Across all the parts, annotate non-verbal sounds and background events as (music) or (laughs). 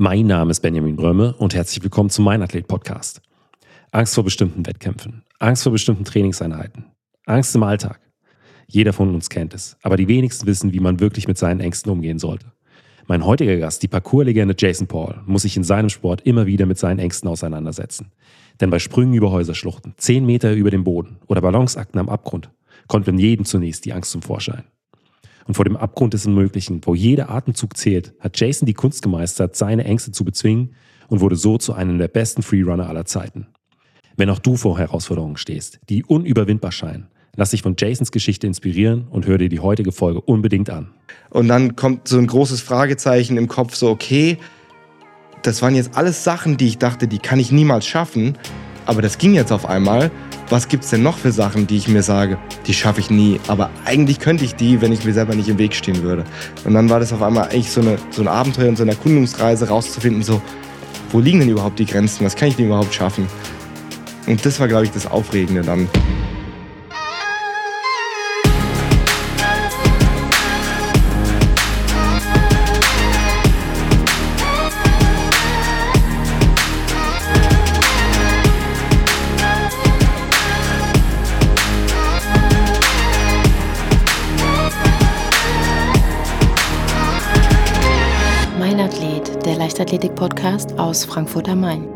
Mein Name ist Benjamin Brömme und herzlich willkommen zum Mein Athlet Podcast. Angst vor bestimmten Wettkämpfen, Angst vor bestimmten Trainingseinheiten, Angst im Alltag. Jeder von uns kennt es, aber die wenigsten wissen, wie man wirklich mit seinen Ängsten umgehen sollte. Mein heutiger Gast, die Parkourlegende Jason Paul, muss sich in seinem Sport immer wieder mit seinen Ängsten auseinandersetzen. Denn bei Sprüngen über Häuserschluchten, 10 Meter über dem Boden oder Balanceakten am Abgrund kommt in jedem zunächst die Angst zum Vorschein. Und vor dem Abgrund des Unmöglichen, wo jeder Atemzug zählt, hat Jason die Kunst gemeistert, seine Ängste zu bezwingen und wurde so zu einem der besten Freerunner aller Zeiten. Wenn auch du vor Herausforderungen stehst, die unüberwindbar scheinen, lass dich von Jasons Geschichte inspirieren und hör dir die heutige Folge unbedingt an. Und dann kommt so ein großes Fragezeichen im Kopf, so okay, das waren jetzt alles Sachen, die ich dachte, die kann ich niemals schaffen, aber das ging jetzt auf einmal was gibt es denn noch für Sachen, die ich mir sage, die schaffe ich nie, aber eigentlich könnte ich die, wenn ich mir selber nicht im Weg stehen würde. Und dann war das auf einmal eigentlich so, eine, so ein Abenteuer und so eine Erkundungsreise rauszufinden, so, wo liegen denn überhaupt die Grenzen, was kann ich denn überhaupt schaffen? Und das war, glaube ich, das Aufregende dann. Leichtathletik-Podcast aus Frankfurt am Main.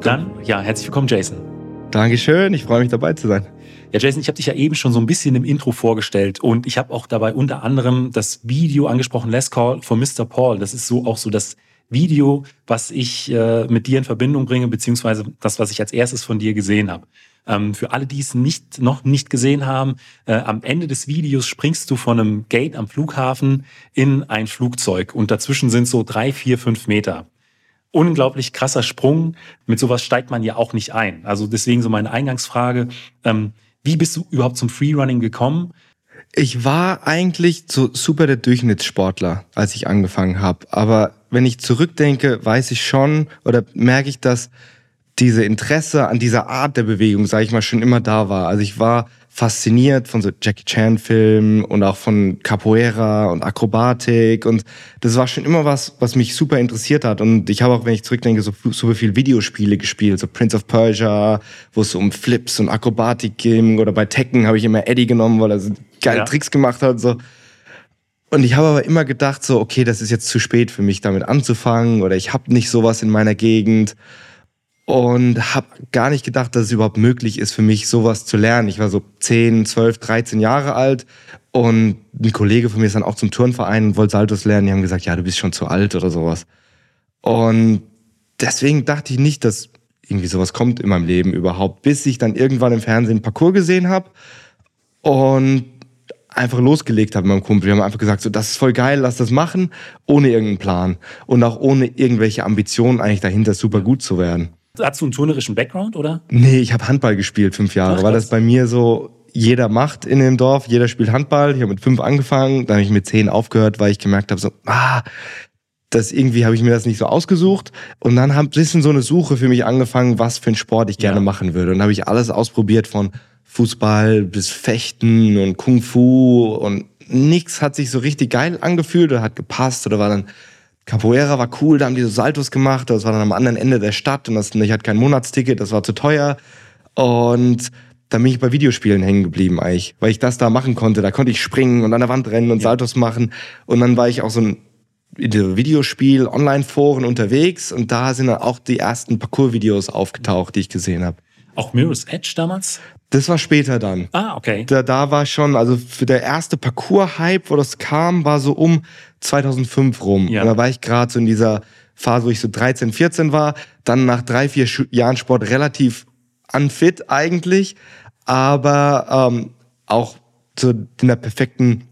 Dann, ja, herzlich willkommen, Jason. Dankeschön, ich freue mich dabei zu sein. Ja, Jason, ich habe dich ja eben schon so ein bisschen im Intro vorgestellt und ich habe auch dabei unter anderem das Video angesprochen, Last Call for Mr. Paul. Das ist so auch so das Video, was ich äh, mit dir in Verbindung bringe, beziehungsweise das, was ich als erstes von dir gesehen habe. Ähm, für alle, die es nicht, noch nicht gesehen haben, äh, am Ende des Videos springst du von einem Gate am Flughafen in ein Flugzeug und dazwischen sind so drei, vier, fünf Meter. Unglaublich krasser Sprung. Mit sowas steigt man ja auch nicht ein. Also deswegen so meine Eingangsfrage. Ähm, wie bist du überhaupt zum Freerunning gekommen? Ich war eigentlich so super der Durchschnittssportler, als ich angefangen habe. Aber wenn ich zurückdenke, weiß ich schon oder merke ich, dass diese Interesse an dieser Art der Bewegung, sage ich mal, schon immer da war. Also ich war fasziniert von so Jackie Chan Filmen und auch von Capoeira und Akrobatik und das war schon immer was, was mich super interessiert hat und ich habe auch, wenn ich zurückdenke, so super viel Videospiele gespielt, so Prince of Persia, wo es so um Flips und Akrobatik ging oder bei Tekken habe ich immer Eddie genommen, weil er so geile ja. Tricks gemacht hat so. Und ich habe aber immer gedacht so, okay, das ist jetzt zu spät für mich damit anzufangen oder ich habe nicht sowas in meiner Gegend und habe gar nicht gedacht, dass es überhaupt möglich ist für mich, sowas zu lernen. Ich war so 10, 12, 13 Jahre alt und ein Kollege von mir ist dann auch zum Turnverein und wollte Saltos lernen. Die haben gesagt, ja, du bist schon zu alt oder sowas. Und deswegen dachte ich nicht, dass irgendwie sowas kommt in meinem Leben überhaupt, bis ich dann irgendwann im Fernsehen einen Parcours gesehen habe und einfach losgelegt habe mit meinem Kumpel. Wir haben einfach gesagt, so, das ist voll geil, lass das machen, ohne irgendeinen Plan und auch ohne irgendwelche Ambitionen eigentlich dahinter super gut zu werden. Hast du einen turnerischen Background, oder? Nee, ich habe Handball gespielt, fünf Jahre, Ach, weil das bei mir so jeder macht in dem Dorf, jeder spielt Handball. Ich habe mit fünf angefangen, dann habe ich mit zehn aufgehört, weil ich gemerkt habe, so, ah, das irgendwie habe ich mir das nicht so ausgesucht. Und dann hat ein bisschen so eine Suche für mich angefangen, was für einen Sport ich gerne ja. machen würde. Und dann habe ich alles ausprobiert von Fußball bis Fechten und Kung Fu und nichts hat sich so richtig geil angefühlt oder hat gepasst oder war dann Capoeira war cool, da haben die so Saltos gemacht, das war dann am anderen Ende der Stadt und das, ich hatte kein Monatsticket, das war zu teuer. Und dann bin ich bei Videospielen hängen geblieben eigentlich, weil ich das da machen konnte. Da konnte ich springen und an der Wand rennen und ja. Saltos machen. Und dann war ich auch so ein Videospiel, Online-Foren unterwegs und da sind dann auch die ersten Parcours-Videos aufgetaucht, die ich gesehen habe. Auch Mirror's Edge damals? Das war später dann. Ah, okay. Da, da war schon, also für der erste Parcours-Hype, wo das kam, war so um 2005 rum. Ja. Und da war ich gerade so in dieser Phase, wo ich so 13, 14 war. Dann nach drei, vier Jahren Sport relativ unfit eigentlich, aber ähm, auch so in der perfekten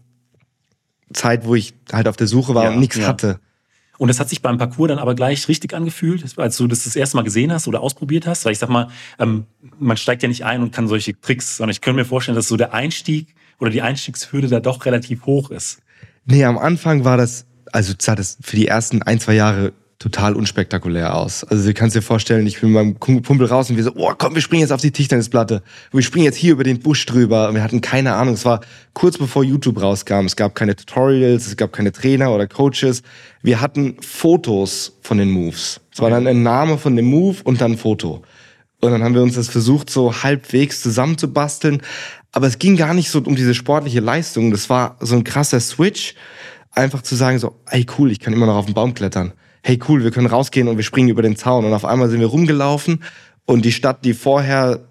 Zeit, wo ich halt auf der Suche war ja, und nichts ja. hatte. Und das hat sich beim Parcours dann aber gleich richtig angefühlt, als du das das erste Mal gesehen hast oder ausprobiert hast. Weil ich sag mal, ähm, man steigt ja nicht ein und kann solche Tricks, sondern ich könnte mir vorstellen, dass so der Einstieg oder die Einstiegshürde da doch relativ hoch ist. Nee, am Anfang war das, also das für die ersten ein, zwei Jahre total unspektakulär aus. Also du kannst dir vorstellen, ich bin mit meinem Kumpel raus und wir so, oh komm, wir springen jetzt auf die Tischtennisplatte. Wir springen jetzt hier über den Busch drüber. Und wir hatten keine Ahnung. Es war kurz bevor YouTube rauskam. Es gab keine Tutorials, es gab keine Trainer oder Coaches. Wir hatten Fotos von den Moves. Es war dann ein Name von dem Move und dann ein Foto. Und dann haben wir uns das versucht, so halbwegs zusammenzubasteln. Aber es ging gar nicht so um diese sportliche Leistung. Das war so ein krasser Switch. Einfach zu sagen so, ey cool, ich kann immer noch auf den Baum klettern hey cool, wir können rausgehen und wir springen über den Zaun. Und auf einmal sind wir rumgelaufen und die Stadt, die vorher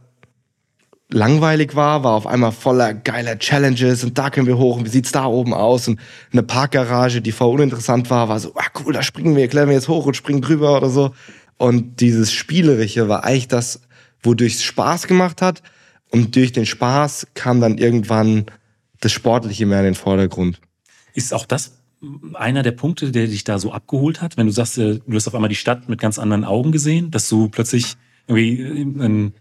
langweilig war, war auf einmal voller geiler Challenges und da können wir hoch und wie sieht's da oben aus und eine Parkgarage, die vorher uninteressant war, war so, ah cool, da springen wir, klettern wir jetzt hoch und springen drüber oder so. Und dieses Spielerische war eigentlich das, wodurch es Spaß gemacht hat und durch den Spaß kam dann irgendwann das Sportliche mehr in den Vordergrund. Ist auch das einer der Punkte, der dich da so abgeholt hat, wenn du sagst, äh, du hast auf einmal die Stadt mit ganz anderen Augen gesehen, dass du plötzlich irgendwie äh, ein,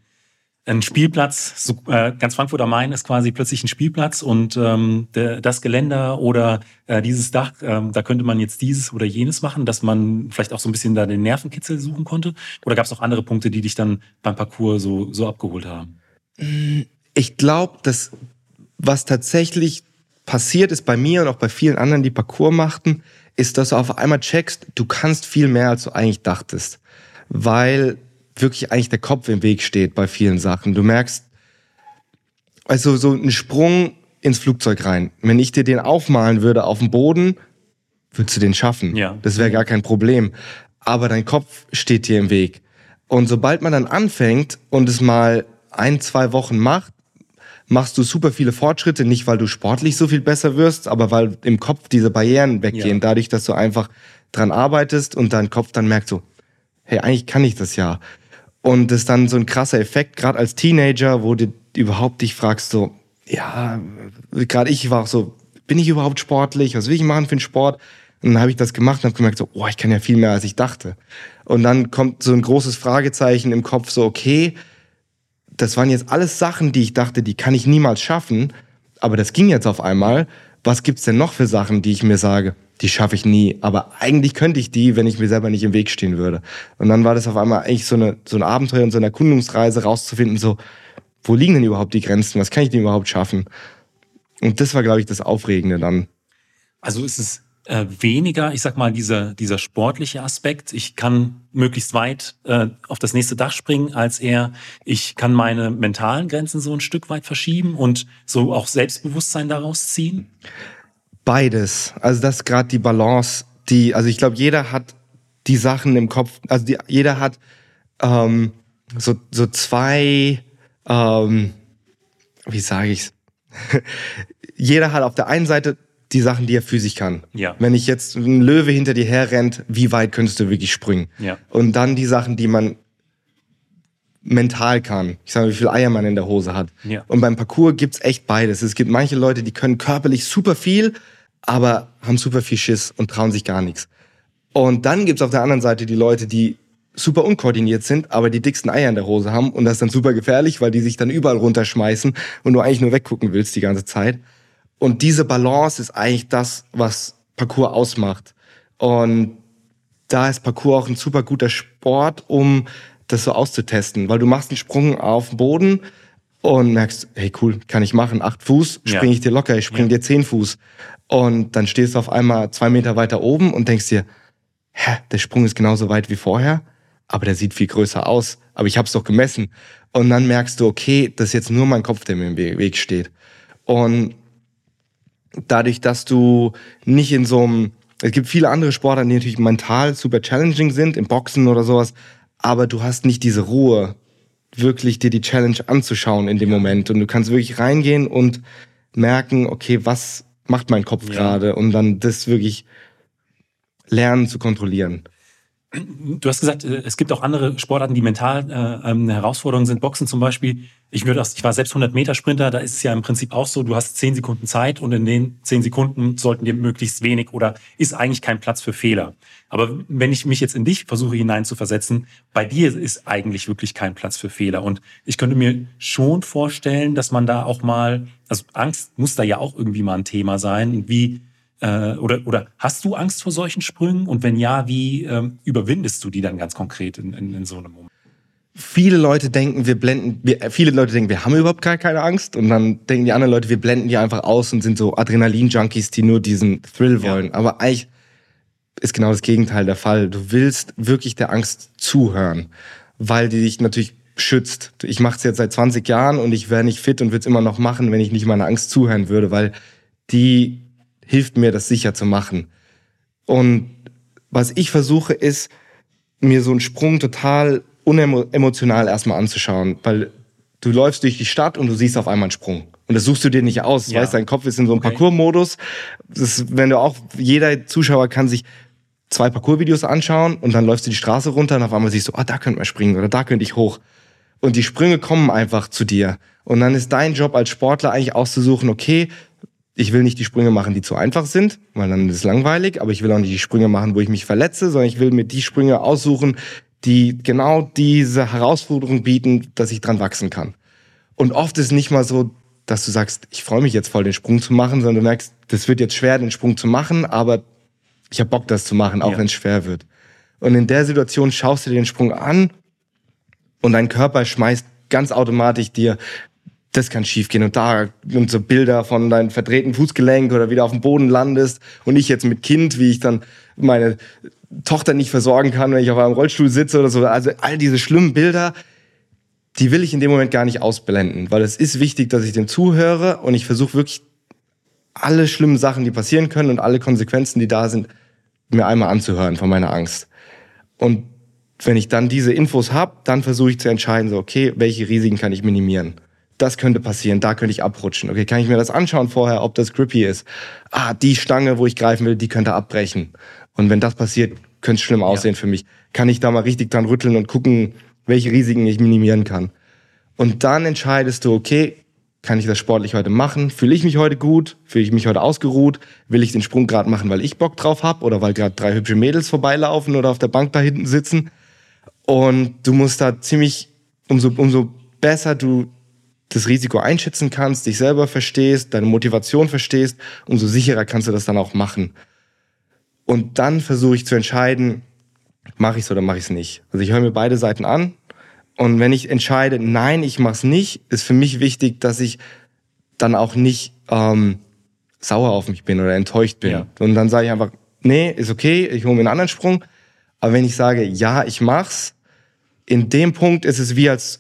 ein Spielplatz, so, äh, ganz Frankfurt am Main ist quasi plötzlich ein Spielplatz und ähm, der, das Geländer oder äh, dieses Dach, ähm, da könnte man jetzt dieses oder jenes machen, dass man vielleicht auch so ein bisschen da den Nervenkitzel suchen konnte? Oder gab es auch andere Punkte, die dich dann beim Parcours so, so abgeholt haben? Ich glaube, dass was tatsächlich passiert ist bei mir und auch bei vielen anderen, die Parcours machten, ist, dass du auf einmal checkst, du kannst viel mehr, als du eigentlich dachtest. Weil wirklich eigentlich der Kopf im Weg steht bei vielen Sachen. Du merkst, also so ein Sprung ins Flugzeug rein. Wenn ich dir den aufmalen würde auf dem Boden, würdest du den schaffen. Ja. Das wäre gar kein Problem. Aber dein Kopf steht dir im Weg. Und sobald man dann anfängt und es mal ein, zwei Wochen macht, machst du super viele Fortschritte, nicht weil du sportlich so viel besser wirst, aber weil im Kopf diese Barrieren weggehen, ja. dadurch, dass du einfach dran arbeitest und dein Kopf dann merkt so, hey, eigentlich kann ich das ja. Und das ist dann so ein krasser Effekt, gerade als Teenager, wo du überhaupt dich fragst, so, ja, gerade ich war auch so, bin ich überhaupt sportlich? Was will ich machen für einen Sport? Und dann habe ich das gemacht und habe gemerkt, so, oh, ich kann ja viel mehr, als ich dachte. Und dann kommt so ein großes Fragezeichen im Kopf, so, okay, das waren jetzt alles Sachen, die ich dachte, die kann ich niemals schaffen. Aber das ging jetzt auf einmal. Was gibt's denn noch für Sachen, die ich mir sage, die schaffe ich nie. Aber eigentlich könnte ich die, wenn ich mir selber nicht im Weg stehen würde. Und dann war das auf einmal eigentlich so, eine, so ein Abenteuer und so eine Erkundungsreise rauszufinden, so, wo liegen denn überhaupt die Grenzen? Was kann ich denn überhaupt schaffen? Und das war, glaube ich, das Aufregende dann. Also ist es äh, weniger, ich sag mal, dieser, dieser sportliche Aspekt. Ich kann möglichst weit äh, auf das nächste Dach springen, als eher, ich kann meine mentalen Grenzen so ein Stück weit verschieben und so auch Selbstbewusstsein daraus ziehen? Beides. Also das ist gerade die Balance, die, also ich glaube, jeder hat die Sachen im Kopf, also die, jeder hat ähm, so, so zwei, ähm, wie sage ich's? (laughs) jeder hat auf der einen Seite die Sachen, die er physisch kann. Ja. Wenn ich jetzt ein Löwe hinter dir herrennt, wie weit könntest du wirklich springen? Ja. Und dann die Sachen, die man mental kann. Ich sage, wie viel Eier man in der Hose hat. Ja. Und beim Parcours gibt's echt beides. Es gibt manche Leute, die können körperlich super viel, aber haben super viel Schiss und trauen sich gar nichts. Und dann gibt's auf der anderen Seite die Leute, die super unkoordiniert sind, aber die dicksten Eier in der Hose haben. Und das ist dann super gefährlich, weil die sich dann überall runterschmeißen und du eigentlich nur weggucken willst die ganze Zeit. Und diese Balance ist eigentlich das, was Parcours ausmacht. Und da ist Parcours auch ein super guter Sport, um das so auszutesten, weil du machst einen Sprung auf den Boden und merkst, hey cool, kann ich machen, acht Fuß, springe ja. ich dir locker, ich spring ja. dir zehn Fuß. Und dann stehst du auf einmal zwei Meter weiter oben und denkst dir, hä, der Sprung ist genauso weit wie vorher, aber der sieht viel größer aus, aber ich hab's doch gemessen. Und dann merkst du, okay, das ist jetzt nur mein Kopf, der mir im Weg steht. Und dadurch, dass du nicht in so einem, es gibt viele andere Sportler, die natürlich mental super challenging sind, im Boxen oder sowas, aber du hast nicht diese Ruhe, wirklich dir die Challenge anzuschauen in dem Moment. Und du kannst wirklich reingehen und merken, okay, was macht mein Kopf ja. gerade? Und dann das wirklich lernen zu kontrollieren. Du hast gesagt, äh, es gibt auch andere Sportarten, die mental äh, ähm, eine Herausforderung sind. Boxen zum Beispiel. Ich, würde, ich war selbst 100 Meter Sprinter. Da ist es ja im Prinzip auch so, du hast 10 Sekunden Zeit und in den 10 Sekunden sollten dir möglichst wenig oder ist eigentlich kein Platz für Fehler. Aber wenn ich mich jetzt in dich versuche hineinzuversetzen, bei dir ist eigentlich wirklich kein Platz für Fehler. Und ich könnte mir schon vorstellen, dass man da auch mal, also Angst muss da ja auch irgendwie mal ein Thema sein. Wie Äh, oder, oder hast du Angst vor solchen Sprüngen? Und wenn ja, wie ähm, überwindest du die dann ganz konkret in, in, in so einem Moment? Viele Leute denken, wir blenden, wir, äh, viele Leute denken, wir haben überhaupt gar keine Angst. Und dann denken die anderen Leute, wir blenden die einfach aus und sind so Adrenalin-Junkies, die nur diesen Thrill wollen. Ja. Aber eigentlich ist genau das Gegenteil der Fall. Du willst wirklich der Angst zuhören, weil die dich natürlich schützt. Ich mache es jetzt seit 20 Jahren und ich wäre nicht fit und würde es immer noch machen, wenn ich nicht meiner Angst zuhören würde, weil die hilft mir, das sicher zu machen. Und was ich versuche, ist, mir so einen Sprung total unemotional erstmal anzuschauen, weil du läufst durch die Stadt und du siehst auf einmal einen Sprung. Und das suchst du dir nicht aus. Ja. Weißt, dein Kopf ist in so einem okay. Parcours-Modus. Wenn du auch, jeder Zuschauer kann sich zwei Parcours-Videos anschauen und dann läufst du die Straße runter und auf einmal siehst du, ah, oh, da könnte man springen oder da könnte ich hoch. Und die Sprünge kommen einfach zu dir. Und dann ist dein Job als Sportler eigentlich auszusuchen, okay, ich will nicht die Sprünge machen, die zu einfach sind, weil dann ist es langweilig, aber ich will auch nicht die Sprünge machen, wo ich mich verletze, sondern ich will mir die Sprünge aussuchen, die genau diese Herausforderung bieten, dass ich dran wachsen kann. Und oft ist nicht mal so, dass du sagst, ich freue mich jetzt voll, den Sprung zu machen, sondern du merkst, das wird jetzt schwer, den Sprung zu machen, aber ich habe Bock, das zu machen, auch ja. wenn es schwer wird. Und in der Situation schaust du dir den Sprung an und dein Körper schmeißt ganz automatisch dir, das kann schiefgehen und da und so Bilder von deinem verdrehten Fußgelenk oder wieder auf dem Boden landest und ich jetzt mit Kind, wie ich dann meine Tochter nicht versorgen kann, wenn ich auf einem Rollstuhl sitze oder so. Also all diese schlimmen Bilder, die will ich in dem Moment gar nicht ausblenden, weil es ist wichtig, dass ich dem zuhöre und ich versuche wirklich alle schlimmen Sachen, die passieren können und alle Konsequenzen, die da sind, mir einmal anzuhören von meiner Angst. Und wenn ich dann diese Infos habe, dann versuche ich zu entscheiden, so, okay, welche Risiken kann ich minimieren? Das könnte passieren, da könnte ich abrutschen. Okay, kann ich mir das anschauen vorher, ob das grippy ist? Ah, die Stange, wo ich greifen will, die könnte abbrechen. Und wenn das passiert, könnte es schlimm aussehen ja. für mich. Kann ich da mal richtig dran rütteln und gucken, welche Risiken ich minimieren kann. Und dann entscheidest du, okay, kann ich das sportlich heute machen? Fühle ich mich heute gut? Fühle ich mich heute ausgeruht? Will ich den Sprung gerade machen, weil ich Bock drauf habe oder weil gerade drei hübsche Mädels vorbeilaufen oder auf der Bank da hinten sitzen? Und du musst da ziemlich, umso, umso besser du das Risiko einschätzen kannst, dich selber verstehst, deine Motivation verstehst, umso sicherer kannst du das dann auch machen. Und dann versuche ich zu entscheiden, mache ich es oder mache ich es nicht. Also ich höre mir beide Seiten an. Und wenn ich entscheide, nein, ich mache es nicht, ist für mich wichtig, dass ich dann auch nicht ähm, sauer auf mich bin oder enttäuscht bin. Ja. Und dann sage ich einfach, nee, ist okay, ich hole mir einen anderen Sprung. Aber wenn ich sage, ja, ich mach's, in dem Punkt ist es wie als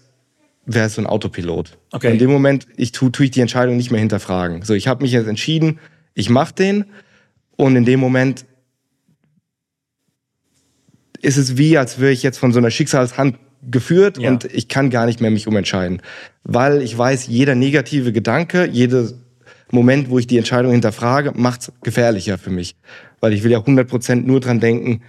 wäre es so ein Autopilot. Okay. In dem Moment, ich tue, tue ich die Entscheidung nicht mehr hinterfragen. So, ich habe mich jetzt entschieden, ich mache den. Und in dem Moment ist es wie, als wäre ich jetzt von so einer Schicksalshand geführt ja. und ich kann gar nicht mehr mich umentscheiden. Weil ich weiß, jeder negative Gedanke, jeder Moment, wo ich die Entscheidung hinterfrage, macht's gefährlicher für mich. Weil ich will ja 100% nur dran denken,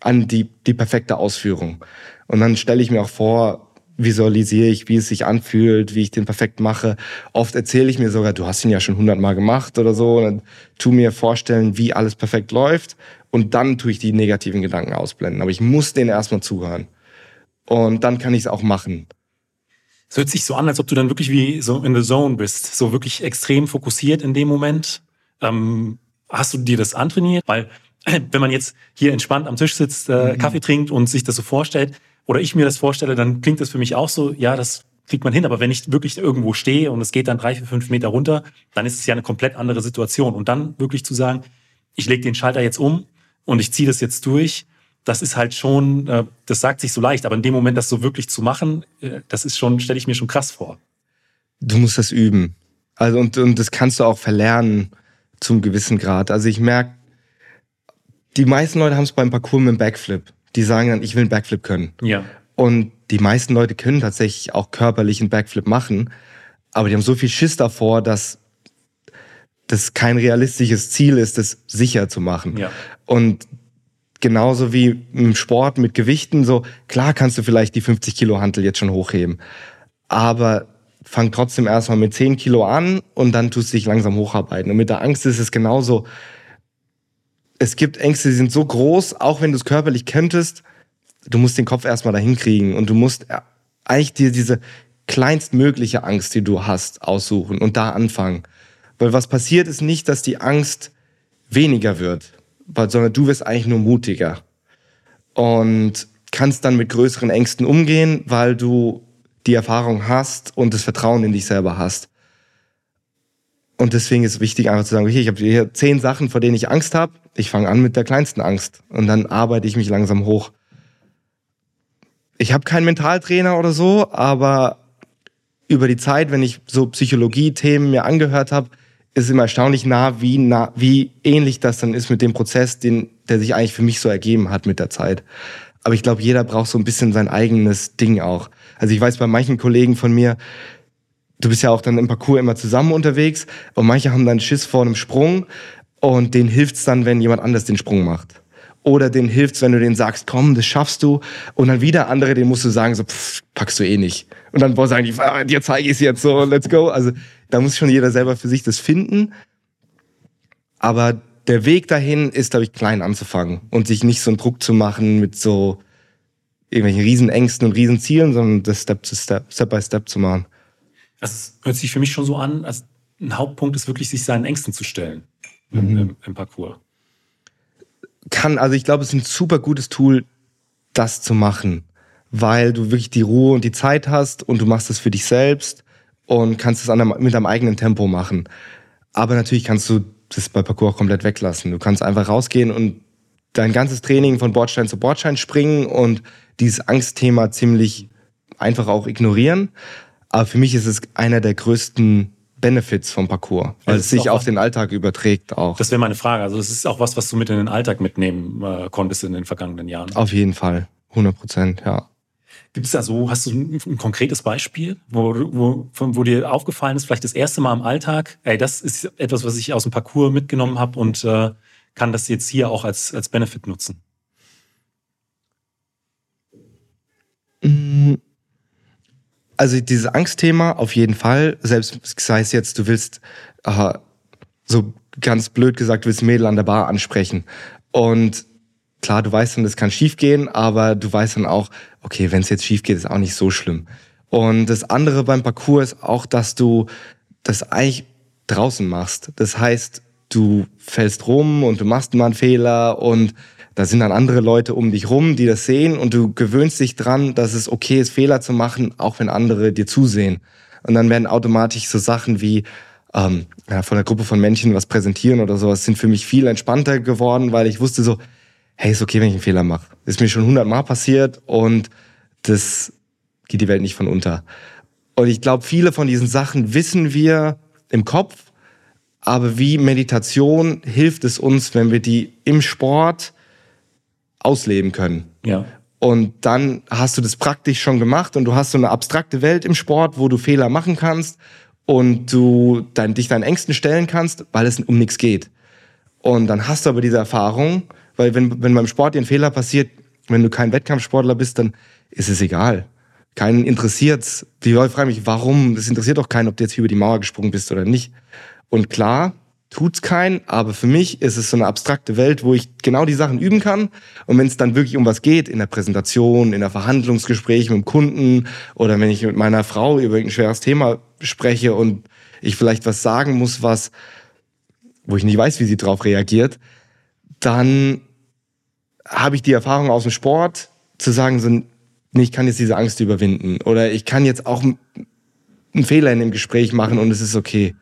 an die, die perfekte Ausführung. Und dann stelle ich mir auch vor, visualisiere ich, wie es sich anfühlt, wie ich den perfekt mache. Oft erzähle ich mir sogar, du hast ihn ja schon hundertmal gemacht oder so. Und dann tu mir vorstellen, wie alles perfekt läuft. Und dann tue ich die negativen Gedanken ausblenden. Aber ich muss denen erstmal zuhören. Und dann kann ich es auch machen. Es hört sich so an, als ob du dann wirklich wie so in the zone bist, so wirklich extrem fokussiert in dem Moment. Ähm, hast du dir das antrainiert? Weil (clears throat) wenn man jetzt hier entspannt am Tisch sitzt, äh, mhm. Kaffee trinkt und sich das so vorstellt, oder ich mir das vorstelle, dann klingt das für mich auch so, ja, das kriegt man hin. Aber wenn ich wirklich irgendwo stehe und es geht dann drei, vier, fünf Meter runter, dann ist es ja eine komplett andere Situation. Und dann wirklich zu sagen, ich lege den Schalter jetzt um und ich ziehe das jetzt durch, das ist halt schon, äh, das sagt sich so leicht, aber in dem Moment das so wirklich zu machen, äh, das ist schon, stelle ich mir schon krass vor. Du musst das üben. Also und, und das kannst du auch verlernen zum gewissen Grad. Also ich merke, die meisten Leute haben es beim Parcours mit dem Backflip. Die sagen dann, ich will einen Backflip können. Ja. Und die meisten Leute können tatsächlich auch körperlich einen Backflip machen, aber die haben so viel Schiss davor, dass das kein realistisches Ziel ist, das sicher zu machen. Ja. Und genauso wie im Sport mit Gewichten, so klar kannst du vielleicht die 50 Kilo Hantel jetzt schon hochheben, aber fang trotzdem erstmal mit 10 Kilo an und dann tust du dich langsam hocharbeiten. Und mit der Angst ist es genauso. Es gibt Ängste, die sind so groß, auch wenn du es körperlich könntest, du musst den Kopf erstmal dahin kriegen und du musst eigentlich dir diese kleinstmögliche Angst, die du hast, aussuchen und da anfangen. Weil was passiert ist nicht, dass die Angst weniger wird, sondern du wirst eigentlich nur mutiger und kannst dann mit größeren Ängsten umgehen, weil du die Erfahrung hast und das Vertrauen in dich selber hast. Und deswegen ist es wichtig, einfach zu sagen, okay, ich habe hier zehn Sachen, vor denen ich Angst habe. Ich fange an mit der kleinsten Angst und dann arbeite ich mich langsam hoch. Ich habe keinen Mentaltrainer oder so, aber über die Zeit, wenn ich so Psychologie-Themen mir angehört habe, ist es immer erstaunlich nah, wie nah, wie ähnlich das dann ist mit dem Prozess, den, der sich eigentlich für mich so ergeben hat mit der Zeit. Aber ich glaube, jeder braucht so ein bisschen sein eigenes Ding auch. Also ich weiß bei manchen Kollegen von mir, du bist ja auch dann im Parcours immer zusammen unterwegs und manche haben dann Schiss vor einem Sprung und denen hilft's dann, wenn jemand anders den Sprung macht. Oder denen hilft's, wenn du denen sagst, komm, das schaffst du. Und dann wieder andere, denen musst du sagen, so, pff, packst du eh nicht. Und dann sagen die, ah, dir zeige ich es jetzt so, let's go. Also da muss schon jeder selber für sich das finden. Aber der Weg dahin ist, glaube ich, klein anzufangen und sich nicht so einen Druck zu machen mit so irgendwelchen Riesenängsten und Riesenzielen, sondern das Step, to Step, Step by Step zu machen. Das hört sich für mich schon so an, als ein Hauptpunkt ist wirklich, sich seinen Ängsten zu stellen mhm. im, im, Parcours. Kann, also ich glaube, es ist ein super gutes Tool, das zu machen, weil du wirklich die Ruhe und die Zeit hast und du machst es für dich selbst und kannst es mit deinem eigenen Tempo machen. Aber natürlich kannst du das bei Parcours komplett weglassen. Du kannst einfach rausgehen und dein ganzes Training von Bordstein zu Bordstein springen und dieses Angstthema ziemlich einfach auch ignorieren. Aber für mich ist es einer der größten Benefits vom Parcours, weil es sich auf den Alltag überträgt auch. Das wäre meine Frage. Also es ist auch was, was du mit in den Alltag mitnehmen äh, konntest in den vergangenen Jahren. Auf jeden Fall, 100 Prozent, ja. Gibt es da so, hast du ein, ein konkretes Beispiel, wo, wo, wo, dir aufgefallen ist, vielleicht das erste Mal im Alltag, ey, das ist etwas, was ich aus dem Parcours mitgenommen habe und äh, kann das jetzt hier auch als, als Benefit nutzen? Mm. Also dieses Angstthema auf jeden Fall, selbst sei es jetzt, du willst, aha, so ganz blöd gesagt, du willst Mädel an der Bar ansprechen. Und klar, du weißt dann, das kann schiefgehen, aber du weißt dann auch, okay, wenn es jetzt schief geht, ist auch nicht so schlimm. Und das andere beim Parcours ist auch, dass du das eigentlich draußen machst. Das heißt, du fällst rum und du machst mal einen Fehler und da sind dann andere Leute um dich rum, die das sehen und du gewöhnst dich dran, dass es okay ist, Fehler zu machen, auch wenn andere dir zusehen. Und dann werden automatisch so Sachen wie ähm, ja, von einer Gruppe von Menschen was präsentieren oder sowas sind für mich viel entspannter geworden, weil ich wusste so, hey, ist okay, wenn ich einen Fehler mache. Ist mir schon hundertmal passiert und das geht die Welt nicht von unter. Und ich glaube, viele von diesen Sachen wissen wir im Kopf, aber wie Meditation hilft es uns, wenn wir die im Sport ausleben können. Ja. Und dann hast du das praktisch schon gemacht und du hast so eine abstrakte Welt im Sport, wo du Fehler machen kannst und du dein, dich deinen Ängsten stellen kannst, weil es um nichts geht. Und dann hast du aber diese Erfahrung, weil wenn, wenn beim Sport dir ein Fehler passiert, wenn du kein Wettkampfsportler bist, dann ist es egal. Keinen interessiert's. Die Leute fragen mich, warum? Das interessiert doch keinen, ob du jetzt über die Mauer gesprungen bist oder nicht. Und klar, tut's keinen, aber für mich ist es so eine abstrakte Welt, wo ich genau die Sachen üben kann. Und wenn es dann wirklich um was geht, in der Präsentation, in der Verhandlungsgespräch mit dem Kunden oder wenn ich mit meiner Frau über ein schweres Thema spreche und ich vielleicht was sagen muss, was, wo ich nicht weiß, wie sie drauf reagiert, dann habe ich die Erfahrung aus dem Sport, zu sagen, so, nee, ich kann jetzt diese Angst überwinden oder ich kann jetzt auch einen Fehler in dem Gespräch machen und es ist okay.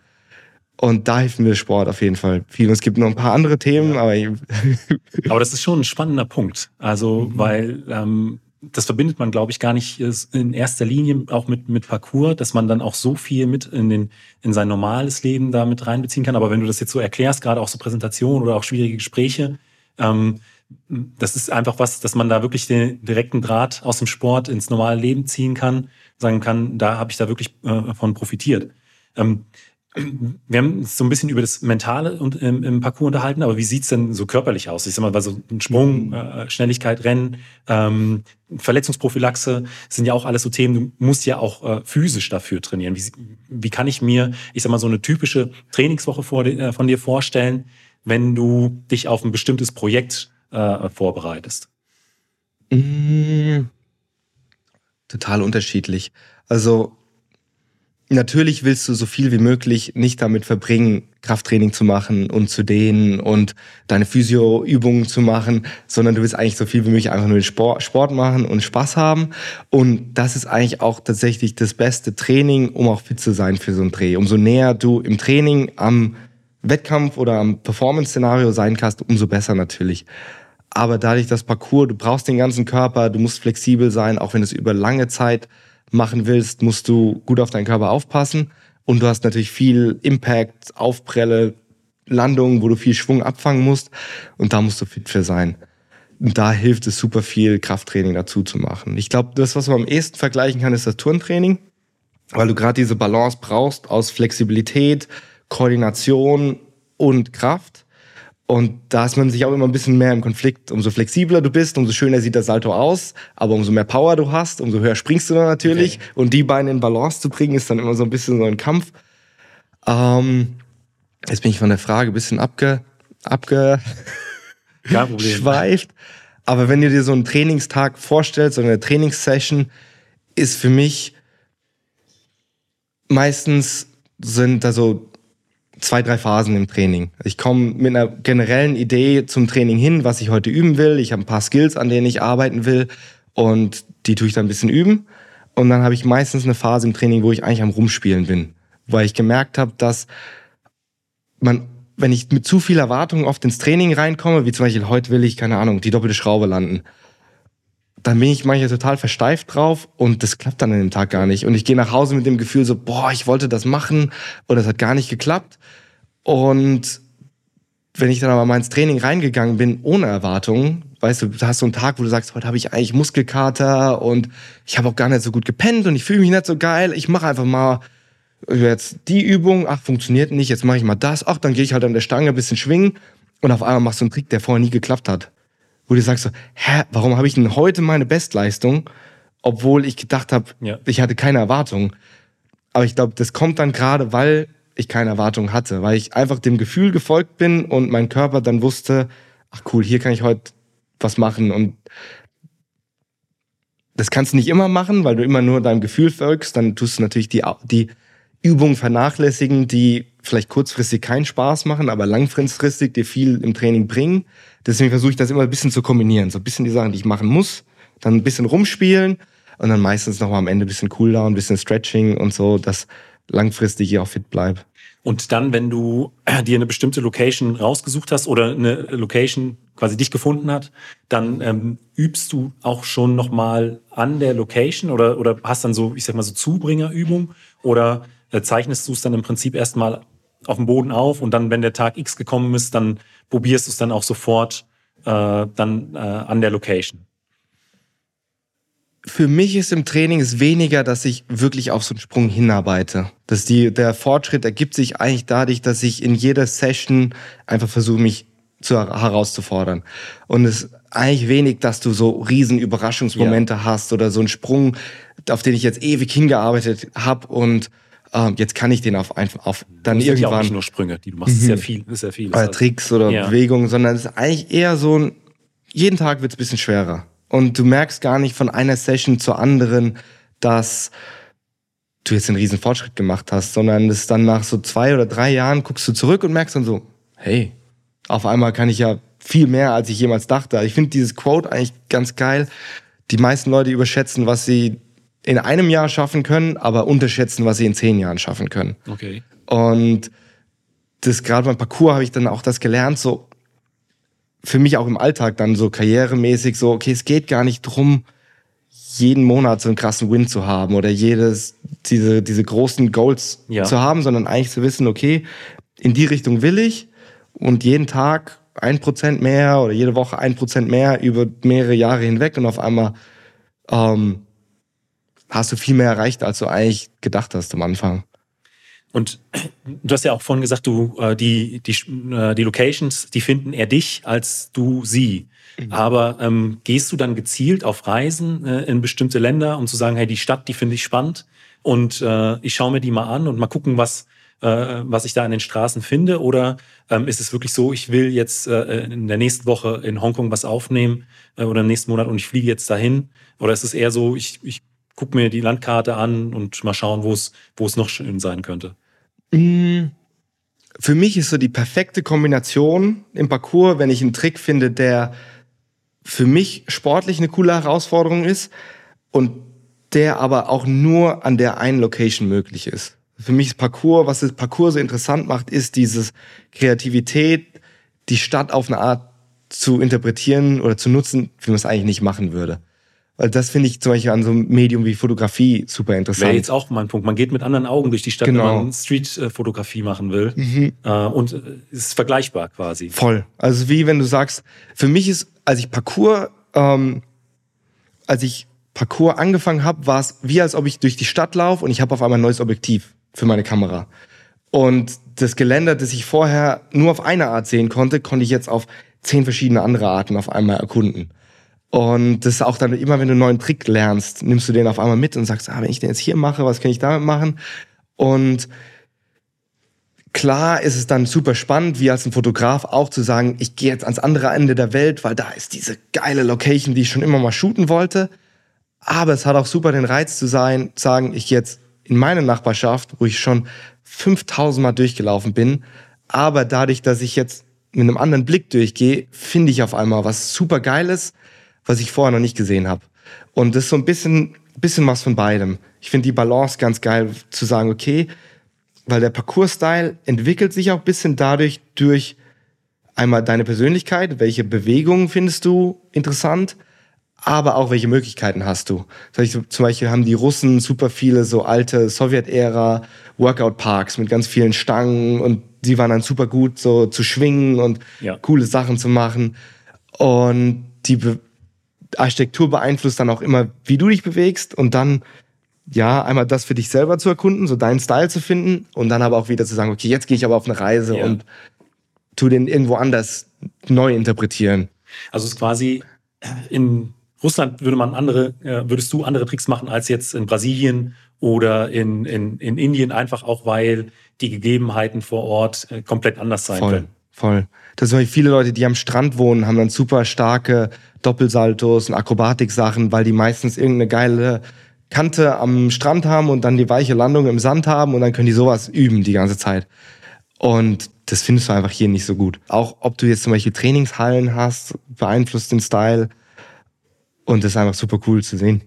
Und da hilft mir Sport auf jeden Fall viel. Und es gibt noch ein paar andere Themen, ja. aber. (laughs) aber das ist schon ein spannender Punkt. Also, mhm. weil ähm, das verbindet man, glaube ich, gar nicht in erster Linie auch mit, mit Parcours, dass man dann auch so viel mit in, den, in sein normales Leben da mit reinbeziehen kann. Aber wenn du das jetzt so erklärst, gerade auch so Präsentationen oder auch schwierige Gespräche, ähm, das ist einfach was, dass man da wirklich den direkten Draht aus dem Sport ins normale Leben ziehen kann, sagen kann, da habe ich da wirklich äh, von profitiert. Ähm, wir haben so ein bisschen über das Mentale und, im, im Parcours unterhalten, aber wie sieht's denn so körperlich aus? Ich sag mal, bei so ein Sprung, mhm. äh, Schnelligkeit, Rennen, ähm, Verletzungsprophylaxe sind ja auch alles so Themen. Du musst ja auch äh, physisch dafür trainieren. Wie, wie kann ich mir, ich sag mal, so eine typische Trainingswoche vor, äh, von dir vorstellen, wenn du dich auf ein bestimmtes Projekt äh, vorbereitest? Mmh, total unterschiedlich. Also natürlich willst du so viel wie möglich nicht damit verbringen, Krafttraining zu machen und zu dehnen und deine Physioübungen zu machen, sondern du willst eigentlich so viel wie möglich einfach nur den Sport, Sport machen und Spaß haben. Und das ist eigentlich auch tatsächlich das beste Training, um auch fit zu sein für so einen Dreh. Umso näher du im Training am Wettkampf oder am Performance-Szenario sein kannst, umso besser natürlich. Aber dadurch das Parcours, du brauchst den ganzen Körper, du musst flexibel sein, auch wenn es über lange Zeit machen willst, musst du gut auf deinen Körper aufpassen. Und du hast natürlich viel Impact, Aufprelle, Landungen, wo du viel Schwung abfangen musst. Und da musst du fit für sein. Und da hilft es super viel, Krafttraining dazu zu machen. Ich glaube, das, was man am ehesten vergleichen kann, ist das Turntraining, weil du gerade diese Balance brauchst aus Flexibilität, Koordination und Kraft. Und da ist man sich auch immer ein bisschen mehr im Konflikt. Umso flexibler du bist, umso schöner sieht das Salto aus. Aber umso mehr Power du hast, umso höher springst du dann natürlich. Okay. Und die Beine in Balance zu bringen, ist dann immer so ein bisschen so ein Kampf. Ähm, jetzt bin ich von der Frage ein bisschen abge, abge (laughs) schweift. Aber wenn du dir so einen Trainingstag vorstellst, so eine Trainingssession, ist für mich meistens sind da so zwei, drei Phasen im Training. Ich komme mit einer generellen Idee zum Training hin, was ich heute üben will. Ich habe ein paar Skills, an denen ich arbeiten will und die tue ich dann ein bisschen üben. Und dann habe ich meistens eine Phase im Training, wo ich eigentlich am Rumspielen bin, weil ich gemerkt habe, dass man, wenn ich mit zu viel Erwartung oft ins Training reinkomme, wie zum Beispiel heute will ich, keine Ahnung, die doppelte Schraube landen, dann bin ich manchmal total versteift drauf und das klappt dann an dem Tag gar nicht. Und ich gehe nach Hause mit dem Gefühl so, boah, ich wollte das machen und das hat gar nicht geklappt. Und wenn ich dann aber mal ins Training reingegangen bin, ohne Erwartungen, weißt du, du hast so einen Tag, wo du sagst, heute habe ich eigentlich Muskelkater und ich habe auch gar nicht so gut gepennt und ich fühle mich nicht so geil. Ich mache einfach mal jetzt die Übung, ach, funktioniert nicht, jetzt mache ich mal das, ach, dann gehe ich halt an der Stange ein bisschen schwingen und auf einmal machst du einen Trick, der vorher nie geklappt hat wo du sagst so, hä, warum habe ich denn heute meine Bestleistung, obwohl ich gedacht habe, ja. ich hatte keine Erwartung. Aber ich glaube, das kommt dann gerade, weil ich keine Erwartung hatte, weil ich einfach dem Gefühl gefolgt bin und mein Körper dann wusste, ach cool, hier kann ich heute was machen und das kannst du nicht immer machen, weil du immer nur deinem Gefühl folgst, dann tust du natürlich die, die Übungen vernachlässigen, die vielleicht kurzfristig keinen Spaß machen, aber langfristig dir viel im Training bringen. Deswegen versuche ich das immer ein bisschen zu kombinieren. So ein bisschen die Sachen, die ich machen muss, dann ein bisschen rumspielen und dann meistens noch mal am Ende ein bisschen Cooldown, ein bisschen Stretching und so, dass langfristig ich auch fit bleibe. Und dann, wenn du dir eine bestimmte Location rausgesucht hast oder eine Location quasi dich gefunden hat, dann ähm, übst du auch schon noch mal an der Location oder, oder hast dann so, ich sag mal so Zubringerübung oder äh, zeichnest du es dann im Prinzip erstmal auf dem Boden auf und dann, wenn der Tag X gekommen ist, dann probierst du es dann auch sofort äh, dann äh, an der Location. Für mich ist im Training es weniger, dass ich wirklich auf so einen Sprung hinarbeite. Dass die, der Fortschritt ergibt sich eigentlich dadurch, dass ich in jeder Session einfach versuche, mich zu, herauszufordern. Und es ist eigentlich wenig, dass du so riesen Überraschungsmomente ja. hast oder so einen Sprung, auf den ich jetzt ewig hingearbeitet habe und ähm, jetzt kann ich den auf einfach auf dann das irgendwann. Ja auch nicht nur Sprünge, die du machst, mhm. sehr viel, sehr viel. Oder Tricks oder ja. Bewegungen, sondern es ist eigentlich eher so ein. Jeden Tag wird es ein bisschen schwerer und du merkst gar nicht von einer Session zur anderen, dass du jetzt einen riesen Fortschritt gemacht hast, sondern es dann nach so zwei oder drei Jahren guckst du zurück und merkst dann so, hey, auf einmal kann ich ja viel mehr, als ich jemals dachte. Ich finde dieses Quote eigentlich ganz geil. Die meisten Leute überschätzen, was sie in einem Jahr schaffen können, aber unterschätzen, was sie in zehn Jahren schaffen können. Okay. Und das gerade beim Parcours habe ich dann auch das gelernt, so für mich auch im Alltag dann so karrieremäßig, so, okay, es geht gar nicht drum, jeden Monat so einen krassen Win zu haben oder jedes, diese, diese großen Goals ja. zu haben, sondern eigentlich zu wissen, okay, in die Richtung will ich und jeden Tag ein Prozent mehr oder jede Woche ein Prozent mehr über mehrere Jahre hinweg und auf einmal ähm, hast du viel mehr erreicht, als du eigentlich gedacht hast am Anfang. Und du hast ja auch vorhin gesagt, du äh, die die äh, die Locations, die finden eher dich als du sie. Mhm. Aber ähm, gehst du dann gezielt auf Reisen äh, in bestimmte Länder, um zu sagen, hey, die Stadt, die finde ich spannend und äh, ich schaue mir die mal an und mal gucken, was äh, was ich da an den Straßen finde? Oder ähm, ist es wirklich so, ich will jetzt äh, in der nächsten Woche in Hongkong was aufnehmen äh, oder im nächsten Monat und ich fliege jetzt dahin? Oder ist es eher so, ich, ich guck mir die Landkarte an und mal schauen, wo es, wo es noch schön sein könnte? Mm, für mich ist so die perfekte Kombination im Parcours, wenn ich einen Trick finde, der für mich sportlich eine coole Herausforderung ist und der aber auch nur an der einen Location möglich ist. Für mich ist Parcours, was das Parcours so interessant macht, ist dieses Kreativität, die Stadt auf eine Art zu interpretieren oder zu nutzen, wie man es eigentlich nicht machen würde. Weil das finde ich zum Beispiel an so einem Medium wie Fotografie super interessant. Wäre jetzt auch mein Punkt. Man geht mit anderen Augen durch die Stadt, Genau. wenn man Street-Fotografie machen will. Mhm. Äh, und äh, es ist vergleichbar quasi. Voll. Also wie wenn du sagst, für mich ist, als ich Parcours, ähm, als ich Parcours angefangen habe, war es wie als ob ich durch die Stadt laufe und ich habe auf einmal ein neues Objektiv für meine Kamera. Und das Geländer, das ich vorher nur auf eine Art sehen konnte, konnte ich jetzt auf zehn verschiedene andere Arten auf einmal erkunden. Und das ist auch dann immer, wenn du einen neuen Trick lernst, nimmst du den auf einmal mit und sagst, ah, wenn ich den jetzt hier mache, was kann ich damit machen? Und klar ist es dann super spannend, wie als ein Fotograf auch zu sagen, ich gehe jetzt ans andere Ende der Welt, weil da ist diese geile Location, die ich schon immer mal shooten wollte. Aber es hat auch super den Reiz zu sein, zu sagen, ich gehe jetzt in meine Nachbarschaft, wo ich schon 5000 Mal durchgelaufen bin. Aber dadurch, dass ich jetzt mit einem anderen Blick durchgehe, finde ich auf einmal was super Geiles, was ich vorher noch nicht gesehen habe. Und das ist so ein bisschen, bisschen was von beidem. Ich finde die Balance ganz geil, zu sagen, okay, weil der Parcours-Style entwickelt sich auch ein bisschen dadurch durch einmal deine Persönlichkeit, welche Bewegungen findest du interessant, aber auch welche Möglichkeiten hast du. Das heißt, Zum Beispiel haben die Russen super viele so alte Sowjet-Ära Workout-Parks mit ganz vielen Stangen und die waren dann super gut so zu schwingen und Ja. coole Sachen zu machen. Und die Architektur beeinflusst dann auch immer, wie du dich bewegst und dann ja, einmal das für dich selber zu erkunden, so deinen Style zu finden und dann aber auch wieder zu sagen, okay, jetzt gehe ich aber auf eine Reise Ja. und tu den irgendwo anders neu interpretieren. Also es ist quasi in Russland würde man andere, äh, würdest du andere Tricks machen als jetzt in Brasilien oder in, in, in Indien, einfach auch weil die Gegebenheiten vor Ort äh, komplett anders sein Voll, können. voll. Das sind viele Leute, die am Strand wohnen, haben dann super starke Doppelsaltos und Akrobatik-Sachen, weil die meistens irgendeine geile Kante am Strand haben und dann die weiche Landung im Sand haben und dann können die sowas üben die ganze Zeit. Und das findest du einfach hier nicht so gut. Auch ob du jetzt zum Beispiel Trainingshallen hast, beeinflusst den Style. Und das ist einfach super cool zu sehen.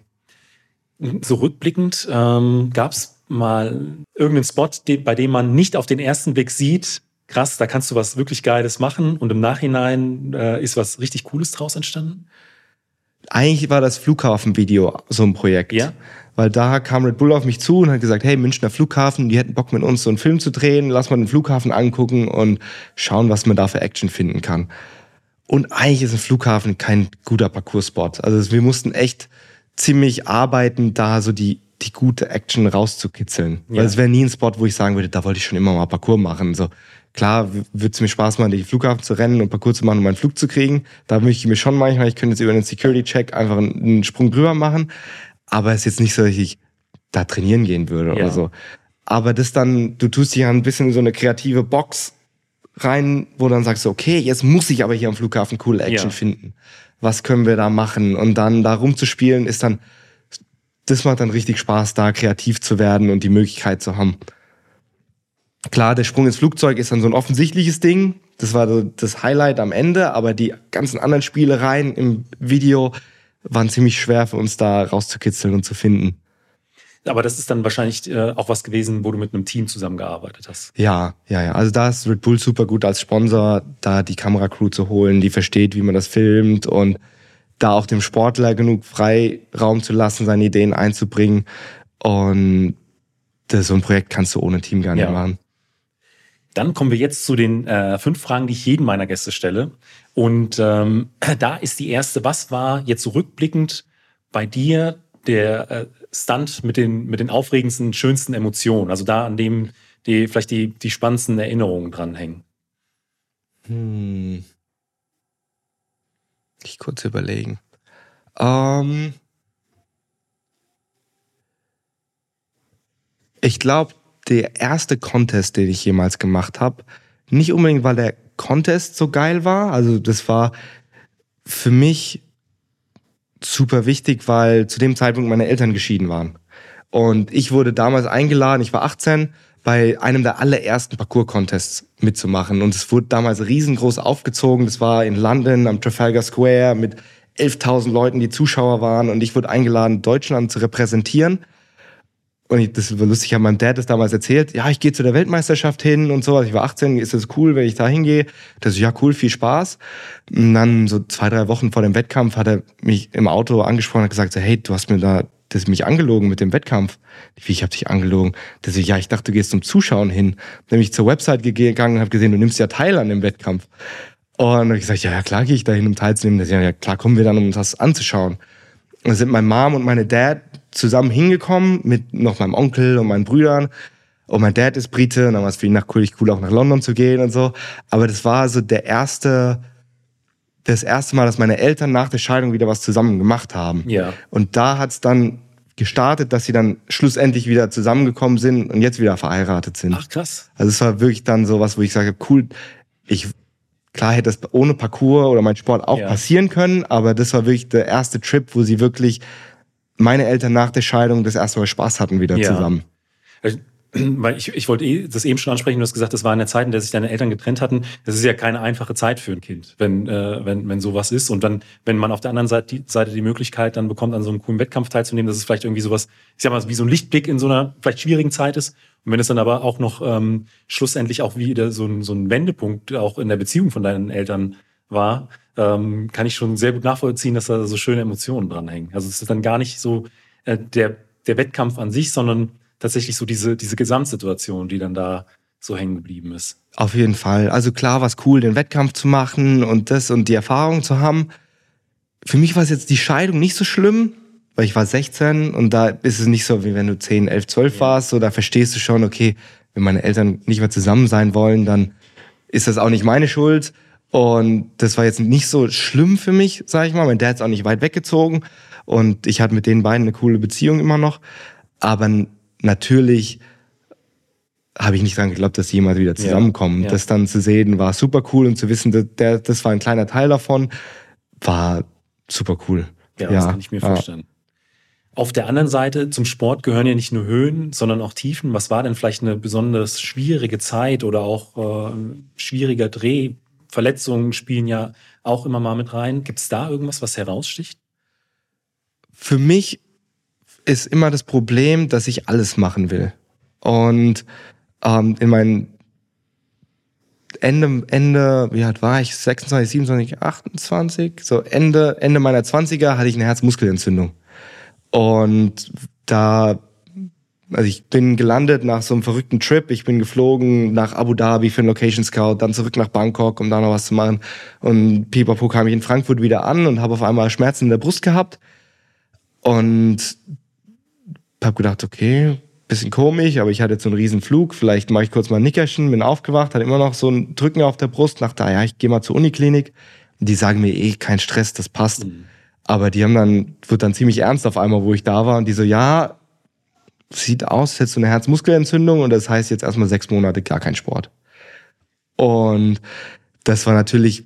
So rückblickend ähm, gab es mal irgendeinen Spot, bei dem man nicht auf den ersten Blick sieht, krass, da kannst du was wirklich Geiles machen und im Nachhinein äh, ist was richtig Cooles draus entstanden? Eigentlich war das Flughafenvideo so ein Projekt. Ja. Weil da kam Red Bull auf mich zu und hat gesagt, hey, Münchner Flughafen, die hätten Bock mit uns so einen Film zu drehen, lass mal den Flughafen angucken und schauen, was man da für Action finden kann. Und eigentlich ist ein Flughafen kein guter Parcours-Spot. Also wir mussten echt ziemlich arbeiten, da so die, die gute Action rauszukitzeln. Ja. Weil es wäre nie ein Spot, wo ich sagen würde, da wollte ich schon immer mal Parcours machen. So, klar würde es mir Spaß machen, durch den Flughafen zu rennen und Parcours zu machen, um meinen Flug zu kriegen. Da möchte ich mir schon manchmal, ich könnte jetzt über einen Security-Check einfach einen, einen Sprung drüber machen. Aber es ist jetzt nicht so, dass ich da trainieren gehen würde Ja. oder so. Aber das dann, du tust dich ja ein bisschen in so eine kreative Box rein, wo dann sagst du, okay, jetzt muss ich aber hier am Flughafen coole Action Ja. finden. Was können wir da machen? Und dann da rumzuspielen ist dann, das macht dann richtig Spaß, da kreativ zu werden und die Möglichkeit zu haben. Klar, der Sprung ins Flugzeug ist dann so ein offensichtliches Ding. Das war das Highlight am Ende, aber die ganzen anderen Spielereien im Video waren ziemlich schwer für uns da rauszukitzeln und zu finden. Aber das ist dann wahrscheinlich äh, auch was gewesen, wo du mit einem Team zusammengearbeitet hast. Ja, ja, ja. Also da ist Red Bull super gut als Sponsor, da die Kameracrew zu holen, die versteht, wie man das filmt und da auch dem Sportler genug Freiraum zu lassen, seine Ideen einzubringen. Und das, so ein Projekt kannst du ohne Team gar nicht Ja. machen. Dann kommen wir jetzt zu den äh, fünf Fragen, die ich jedem meiner Gäste stelle. Und ähm, (clears throat) da ist die erste, was war jetzt so rückblickend bei dir der äh, Stunt mit den, mit den aufregendsten, schönsten Emotionen? Also da, an dem die, vielleicht die, die spannendsten Erinnerungen dranhängen. Hm. Ich kurz überlegen. Ähm, ich glaube, der erste Contest, den ich jemals gemacht habe, nicht unbedingt, weil der Contest so geil war. Also das war für mich super wichtig, weil zu dem Zeitpunkt meine Eltern geschieden waren. Und ich wurde damals eingeladen, ich war 18, bei einem der allerersten Parcours-Contests mitzumachen. Und es wurde damals riesengroß aufgezogen. Das war in London am Trafalgar Square mit 11.000 Leuten, die Zuschauer waren. Und ich wurde eingeladen, Deutschland zu repräsentieren. Und ich, das war lustig, habe meinem Dad das damals erzählt. Ja, ich gehe zu der Weltmeisterschaft hin und so. Also ich war 18, ist das cool, wenn ich da hingehe? Das ist ja cool, viel Spaß. Und dann so zwei, drei Wochen vor dem Wettkampf hat er mich im Auto angesprochen und gesagt, so, hey, du hast mir da das mich angelogen mit dem Wettkampf. Wie, ich habe dich angelogen. Das ich, ja, ich dachte, du gehst zum Zuschauen hin. Dann bin ich zur Website gegangen und habe gesehen, du nimmst ja teil an dem Wettkampf. Und habe ich gesagt, ja, klar gehe ich da hin, um teilzunehmen. Das, ja, ja, klar kommen wir dann, um das anzuschauen. Und dann sind mein Mom und meine Dad zusammen hingekommen mit noch meinem Onkel und meinen Brüdern. Und mein Dad ist Brite und dann war es für ihn nach cool, cool, auch nach London zu gehen und so. Aber das war so der erste, das erste Mal, dass meine Eltern nach der Scheidung wieder was zusammen gemacht haben. Ja. Und da hat's dann gestartet, dass sie dann schlussendlich wieder zusammengekommen sind und jetzt wieder verheiratet sind. Ach, krass. Also es war wirklich dann so was, wo ich sage, cool, ich klar hätte das ohne Parcours oder mein Sport auch Ja. passieren können, aber das war wirklich der erste Trip, wo sie wirklich meine Eltern nach der Scheidung das erste Mal Spaß hatten wieder Ja. zusammen. Weil ich, ich wollte eh, das eben schon ansprechen, du hast gesagt, das war in der Zeit, in der sich deine Eltern getrennt hatten. Das ist ja keine einfache Zeit für ein Kind, wenn, äh, wenn, wenn sowas ist. Und dann, wenn man auf der anderen Seite die, Seite die Möglichkeit dann bekommt, an so einem coolen Wettkampf teilzunehmen, dass es vielleicht irgendwie sowas, ich sag mal, wie so ein Lichtblick in so einer vielleicht schwierigen Zeit ist. Und wenn es dann aber auch noch ähm, schlussendlich auch wieder so ein, so ein Wendepunkt auch in der Beziehung von deinen Eltern war, ähm, kann ich schon sehr gut nachvollziehen, dass da so schöne Emotionen dranhängen. Also es ist dann gar nicht so äh, der, der Wettkampf an sich, sondern tatsächlich so diese, diese Gesamtsituation, die dann da so hängen geblieben ist. Auf jeden Fall. Also klar war es cool, den Wettkampf zu machen und das und die Erfahrung zu haben. Für mich war es jetzt die Scheidung nicht so schlimm, weil ich war 16 und da ist es nicht so, wie wenn du 10, 11, 12 warst. So, da verstehst du schon, okay, wenn meine Eltern nicht mehr zusammen sein wollen, dann ist das auch nicht meine Schuld. Und das war jetzt nicht so schlimm für mich, sag ich mal. Mein Dad ist auch nicht weit weggezogen und ich hatte mit den beiden eine coole Beziehung immer noch. Aber natürlich habe ich nicht dran geglaubt, dass sie jemals wieder zusammenkommen. ja. Das dann zu sehen, war super cool und zu wissen, dass der, das war ein kleiner Teil davon, war super cool. Ja, das kann ich mir vorstellen. Auf der anderen Seite, zum Sport gehören ja nicht nur Höhen, sondern auch Tiefen. Was war denn vielleicht eine besonders schwierige Zeit oder auch äh, schwieriger Dreh? Verletzungen spielen ja auch immer mal mit rein. Gibt es da irgendwas, was heraussticht? Für mich ist immer das Problem, dass ich alles machen will. Und ähm, in meinen Ende, Ende, wie alt war ich? 26, 27, 28? So Ende, Ende meiner 20er hatte ich eine Herzmuskelentzündung. Und da, also ich bin gelandet nach so einem verrückten Trip. Ich bin geflogen nach Abu Dhabi für einen Location Scout, dann zurück nach Bangkok, um da noch was zu machen. Und pipapo kam ich in Frankfurt wieder an und habe auf einmal Schmerzen in der Brust gehabt. Und habe gedacht, okay, bisschen komisch, aber ich hatte jetzt so einen riesen Flug, vielleicht mache ich kurz mal ein Nickerchen, bin aufgewacht, hatte immer noch so ein Drücken auf der Brust, dachte, ah ja, ich gehe mal zur Uniklinik. Die sagen mir eh, kein Stress, das passt. Aber die haben dann, wird dann ziemlich ernst auf einmal, wo ich da war und die so, ja, sieht aus, jetzt so eine Herzmuskelentzündung und das heißt jetzt erstmal sechs Monate gar kein Sport. Und das war natürlich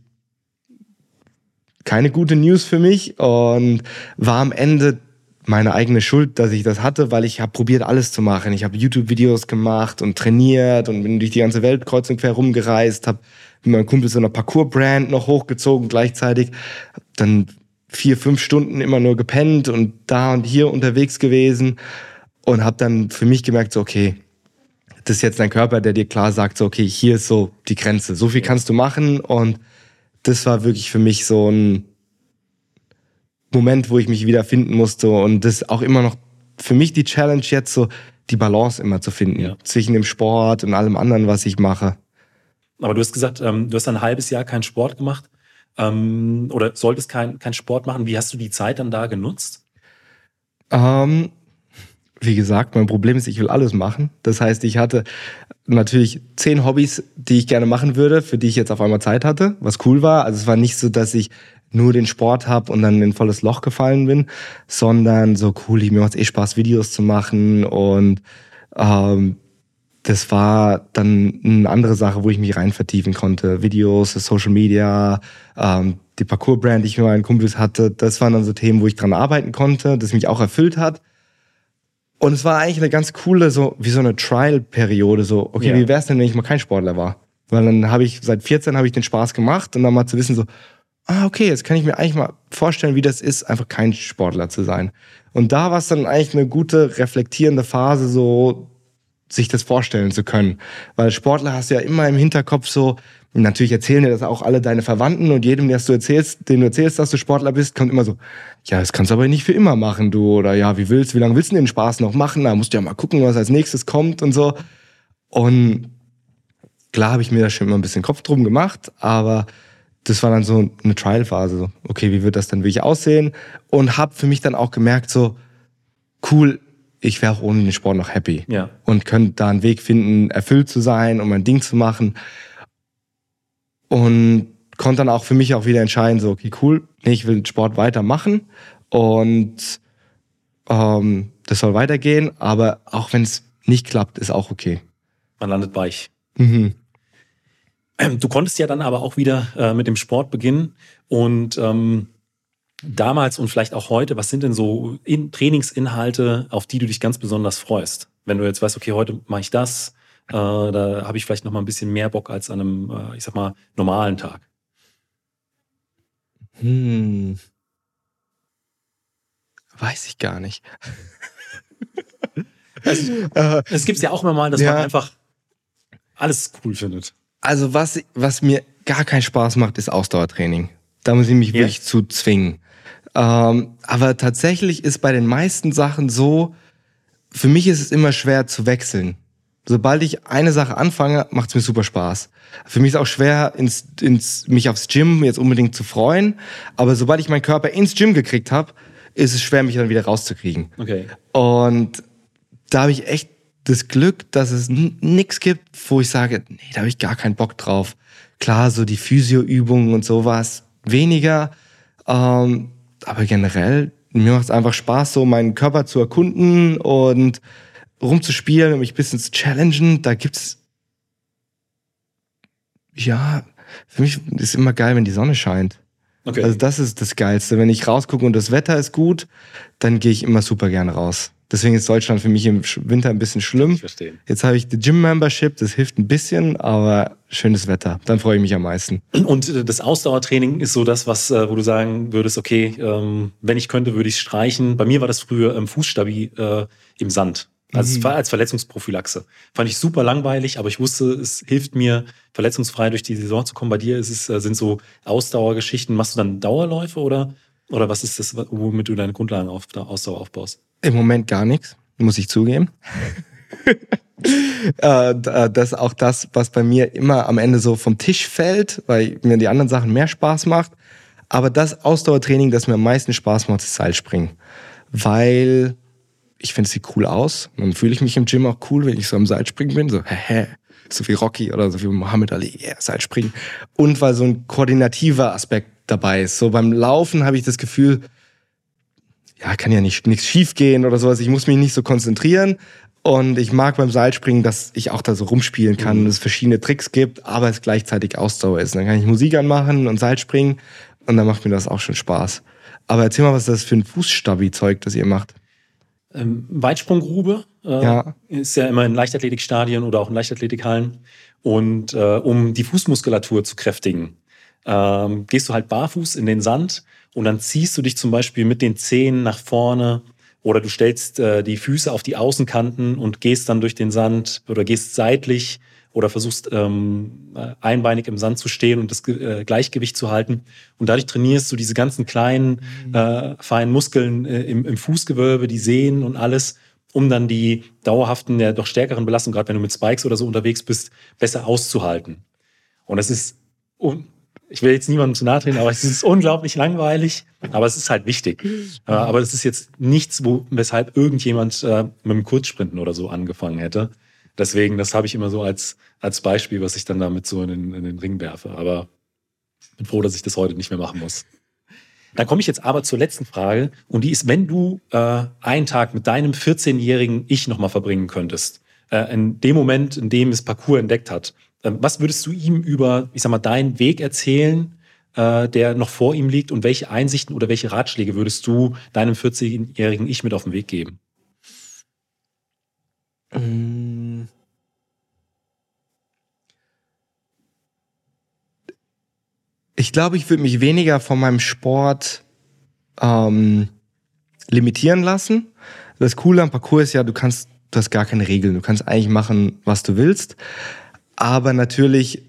keine gute News für mich und war am Ende meine eigene Schuld, dass ich das hatte, weil ich habe probiert alles zu machen. Ich habe YouTube-Videos gemacht und trainiert und bin durch die ganze Welt kreuz und quer rumgereist, habe mit meinem Kumpel so eine Parcours-Brand noch hochgezogen gleichzeitig, dann vier, fünf Stunden immer nur gepennt und da und hier unterwegs gewesen und habe dann für mich gemerkt, so okay, das ist jetzt dein Körper, der dir klar sagt, so okay, hier ist so die Grenze, so viel kannst du machen und das war wirklich für mich so ein Moment, wo ich mich wieder finden musste und das auch immer noch für mich die Challenge jetzt so die Balance immer zu finden Ja. zwischen dem Sport und allem anderen, was ich mache. Aber du hast gesagt, ähm, du hast ein halbes Jahr keinen Sport gemacht ähm, oder solltest keinen kein Sport machen. Wie hast du die Zeit dann da genutzt? Ähm, wie gesagt, mein Problem ist, ich will alles machen. Das heißt, ich hatte natürlich zehn Hobbys, die ich gerne machen würde, für die ich jetzt auf einmal Zeit hatte, was cool war. Also es war nicht so, dass ich nur den Sport habe und dann in ein volles Loch gefallen bin, sondern so cool, mir macht eh Spaß, Videos zu machen und ähm, das war dann eine andere Sache, wo ich mich rein vertiefen konnte. Videos, Social Media, ähm, die Parcours-Brand, die ich mit meinen Kumpels hatte, das waren dann so Themen, wo ich dran arbeiten konnte, das mich auch erfüllt hat. Und es war eigentlich eine ganz coole, so wie so eine Trial-Periode, so, okay, Ja. wie wär's denn, wenn ich mal kein Sportler war? Weil dann habe ich, seit 14 habe ich den Spaß gemacht und dann mal zu wissen, so, ah, okay, jetzt kann ich mir eigentlich mal vorstellen, wie das ist, einfach kein Sportler zu sein. Und da war es dann eigentlich eine gute, reflektierende Phase, so sich das vorstellen zu können. Weil Sportler hast du ja immer im Hinterkopf so, natürlich erzählen dir das auch alle deine Verwandten und jedem, der du erzählst, den du erzählst, dass du Sportler bist, kommt immer so, ja, das kannst du aber nicht für immer machen, du. Oder ja, wie willst, wie lange willst du den Spaß noch machen? Da musst du ja mal gucken, was als nächstes kommt und so. Und klar habe ich mir da schon immer ein bisschen Kopf drum gemacht, aber das war dann so eine Trial-Phase. So, okay, wie wird das dann wirklich aussehen? Und habe für mich dann auch gemerkt, so, cool, ich wäre auch ohne den Sport noch happy. Ja. Und könnte da einen Weg finden, erfüllt zu sein und mein Ding zu machen. Und konnte dann auch für mich auch wieder entscheiden, so, okay, cool, nee, ich will den Sport weitermachen und ähm, das soll weitergehen, aber auch wenn es nicht klappt, ist auch okay. Man landet weich. Mhm. Ähm, Du konntest ja dann aber auch wieder äh, mit dem Sport beginnen und ähm, damals und vielleicht auch heute, was sind denn so in Trainingsinhalte, auf die du dich ganz besonders freust? Wenn du jetzt weißt, okay, heute mache ich das, äh, da habe ich vielleicht noch mal ein bisschen mehr Bock als an einem, äh, ich sag mal, normalen Tag. Hm. Weiß ich gar nicht. (laughs) Äh, Es gibt ja auch immer mal, dass Ja. man einfach alles cool findet. Also was, was mir gar keinen Spaß macht, ist Ausdauertraining. Da muss ich mich Ja. wirklich zu zwingen. Ähm, aber tatsächlich ist bei den meisten Sachen so, für mich ist es immer schwer zu wechseln. Sobald ich eine Sache anfange, macht es mir super Spaß. Für mich ist auch schwer, ins, ins, mich aufs Gym jetzt unbedingt zu freuen. Aber sobald ich meinen Körper ins Gym gekriegt habe, ist es schwer, mich dann wieder rauszukriegen. Okay. Und da habe ich echt das Glück, dass es n- nix gibt, wo ich sage, nee, da habe ich gar keinen Bock drauf. Klar, so die Physioübungen und sowas weniger. Ähm, aber generell, mir macht es einfach Spaß, so meinen Körper zu erkunden und rumzuspielen und mich ein bisschen zu challengen. Da gibt's ja, für mich ist immer geil, wenn die Sonne scheint. Okay. Also das ist das Geilste. Wenn ich rausgucke und das Wetter ist gut, dann gehe ich immer super gerne raus. Deswegen ist Deutschland für mich im Winter ein bisschen schlimm. ich verstehe. Jetzt habe ich die Gym-Membership, das hilft ein bisschen, aber schönes Wetter. Dann freue ich mich am meisten. Und äh, das Ausdauertraining ist so das, was, äh, wo du sagen würdest, okay, ähm, wenn ich könnte, würde ich streichen. Bei mir war das früher ähm, Fußstabi äh, im Sand. Also es Mhm. war als Verletzungsprophylaxe. Fand ich super langweilig, aber ich wusste, es hilft mir, verletzungsfrei durch die Saison zu kommen. Bei dir ist es, äh, sind so Ausdauergeschichten. Machst du dann Dauerläufe oder, oder was ist das, womit du deine Grundlagen auf der Ausdauer aufbaust? Im Moment gar nichts, muss ich zugeben. (laughs) äh, da- das ist auch das, was bei mir immer am Ende so vom Tisch fällt, weil mir die anderen Sachen mehr Spaß macht. Aber das Ausdauertraining, das mir am meisten Spaß macht, ist Seilspringen. Weil ich finde, es sieht cool aus. Und dann fühle ich mich im Gym auch cool, wenn ich so am Seilspringen bin. So, hä, hä, so wie Rocky oder so wie Muhammad Ali, yeah, Seilspringen. Und weil so ein koordinativer Aspekt dabei ist. So beim Laufen habe ich das Gefühl, ja, kann ja nicht nichts schief gehen oder sowas. Ich muss mich nicht so konzentrieren. Und ich mag beim Seilspringen, dass ich auch da so rumspielen kann, Mhm. dass es verschiedene Tricks gibt, aber es gleichzeitig Ausdauer ist. Dann kann ich Musik anmachen und Seilspringen und dann macht mir das auch schon Spaß. Aber erzähl mal, was das für ein Fußstabi-Zeug, das ihr macht. Ähm, Weitsprunggrube äh, Ja. ist ja immer in Leichtathletikstadien oder auch in Leichtathletikhallen. Und äh, um die Fußmuskulatur zu kräftigen, ähm, gehst du halt barfuß in den Sand und dann ziehst du dich zum Beispiel mit den Zehen nach vorne oder du stellst äh, die Füße auf die Außenkanten und gehst dann durch den Sand oder gehst seitlich oder versuchst ähm, äh, einbeinig im Sand zu stehen und das äh, Gleichgewicht zu halten. Und dadurch trainierst du diese ganzen kleinen, äh, feinen Muskeln äh, im, im Fußgewölbe, die Sehnen und alles, um dann die dauerhaften, der doch stärkeren Belastungen, gerade wenn du mit Spikes oder so unterwegs bist, besser auszuhalten. Und das ist, ich will jetzt niemandem zu nahe treten, aber es ist (laughs) unglaublich langweilig, aber es ist halt wichtig. Äh, aber es ist jetzt nichts, wo, weshalb irgendjemand äh, mit dem Kurzsprinten oder so angefangen hätte. Deswegen, das habe ich immer so als, als Beispiel, was ich dann damit so in den, in den Ring werfe. Aber bin froh, dass ich das heute nicht mehr machen muss. Dann komme ich jetzt aber zur letzten Frage und die ist, wenn du äh, einen Tag mit deinem 14-jährigen Ich nochmal verbringen könntest, äh, in dem Moment, in dem es Parcours entdeckt hat, äh, was würdest du ihm über, ich sag mal, deinen Weg erzählen, äh, der noch vor ihm liegt und welche Einsichten oder welche Ratschläge würdest du deinem 40-jährigen Ich mit auf den Weg geben? Mm. Ich glaube, ich würde mich weniger von meinem Sport ähm, limitieren lassen. Das Coole am Parcours ist ja, du kannst, du hast gar keine Regeln. Du kannst eigentlich machen, was du willst. Aber natürlich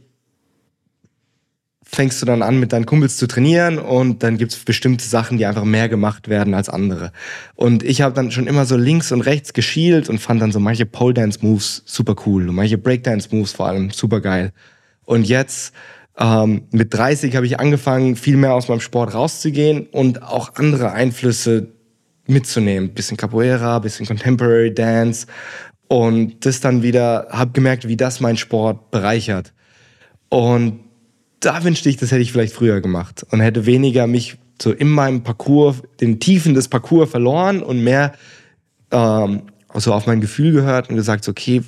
fängst du dann an, mit deinen Kumpels zu trainieren und dann gibt's bestimmte Sachen, die einfach mehr gemacht werden als andere. Und ich habe dann schon immer so links und rechts geschielt und fand dann so manche Pole Dance Moves super cool und manche Breakdance Moves vor allem super geil. Und jetzt ähm, mit 30 habe ich angefangen, viel mehr aus meinem Sport rauszugehen und auch andere Einflüsse mitzunehmen. Bisschen Capoeira, bisschen Contemporary Dance und das dann wieder, habe gemerkt, wie das mein Sport bereichert. Und da wünschte ich, das hätte ich vielleicht früher gemacht und hätte weniger mich so in meinem Parcours, den Tiefen des Parcours verloren und mehr ähm, so auf mein Gefühl gehört und gesagt, okay,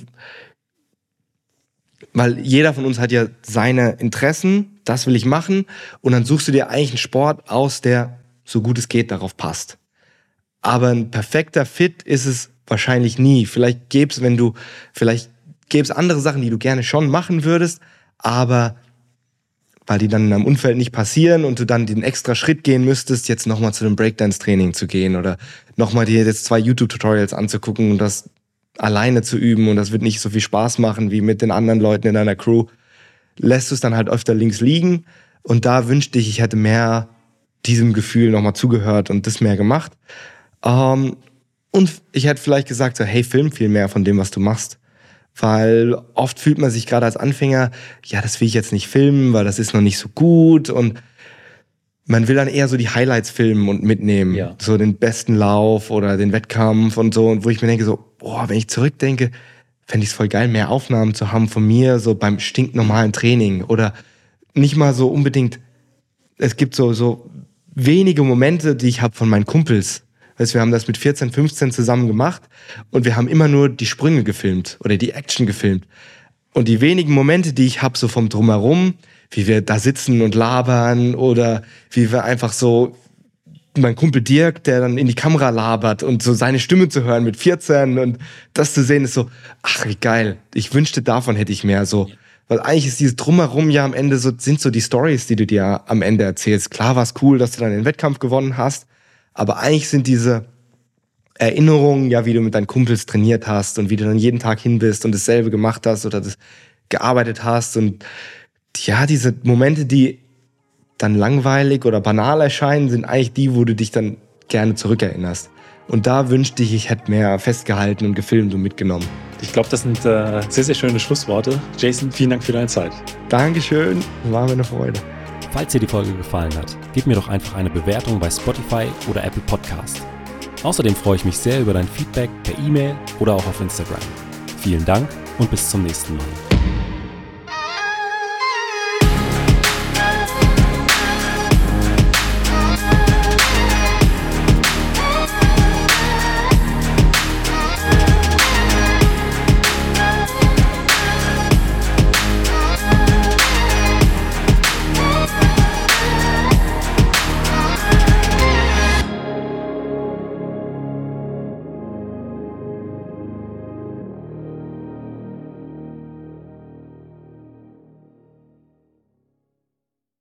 weil jeder von uns hat ja seine Interessen, das will ich machen und dann suchst du dir eigentlich einen Sport aus, der so gut es geht darauf passt. Aber ein perfekter Fit ist es wahrscheinlich nie. Vielleicht gäbe es, wenn du, vielleicht gäbe es andere Sachen, die du gerne schon machen würdest, aber weil die dann in deinem Umfeld nicht passieren und du dann den extra Schritt gehen müsstest, jetzt nochmal zu einem Breakdance-Training zu gehen oder nochmal dir jetzt zwei YouTube-Tutorials anzugucken und das alleine zu üben und das wird nicht so viel Spaß machen wie mit den anderen Leuten in deiner Crew, lässt du es dann halt öfter links liegen und da wünschte ich, ich hätte mehr diesem Gefühl nochmal zugehört und das mehr gemacht. Ähm, und ich hätte vielleicht gesagt, so, hey, film viel mehr von dem, was du machst weil oft fühlt man sich gerade als Anfänger, ja, das will ich jetzt nicht filmen, weil das ist noch nicht so gut und man will dann eher so die Highlights filmen und mitnehmen, ja. so den besten Lauf oder den Wettkampf und so und wo ich mir denke so, boah, wenn ich zurückdenke, fände ich es voll geil, mehr Aufnahmen zu haben von mir so beim stinknormalen Training oder nicht mal so unbedingt, es gibt so, so wenige Momente, die ich habe von meinen Kumpels, Weißt, wir haben das mit 14, 15 zusammen gemacht und wir haben immer nur die Sprünge gefilmt oder die Action gefilmt. Und die wenigen Momente, die ich habe, so vom Drumherum, wie wir da sitzen und labern oder wie wir einfach so, mein Kumpel Dirk, der dann in die Kamera labert und so seine Stimme zu hören mit 14 und das zu sehen ist so, ach wie geil. Ich wünschte, davon hätte ich mehr so. Weil eigentlich ist dieses Drumherum ja am Ende so, sind so die Stories, die du dir am Ende erzählst. Klar war es cool, dass du dann den Wettkampf gewonnen hast, aber eigentlich sind diese Erinnerungen, ja, wie du mit deinen Kumpels trainiert hast und wie du dann jeden Tag hin bist und dasselbe gemacht hast oder das gearbeitet hast und ja, diese Momente, die dann langweilig oder banal erscheinen, sind eigentlich die, wo du dich dann gerne zurückerinnerst. Und da wünschte ich, ich hätte mehr festgehalten und gefilmt und mitgenommen. Ich glaube, das sind äh, sehr, sehr schöne Schlussworte. Jason, vielen Dank für deine Zeit. Dankeschön, war mir eine Freude. Falls dir die Folge gefallen hat, gib mir doch einfach eine Bewertung bei Spotify oder Apple Podcast. Außerdem freue ich mich sehr über dein Feedback per E-Mail oder auch auf Instagram. Vielen Dank und bis zum nächsten Mal.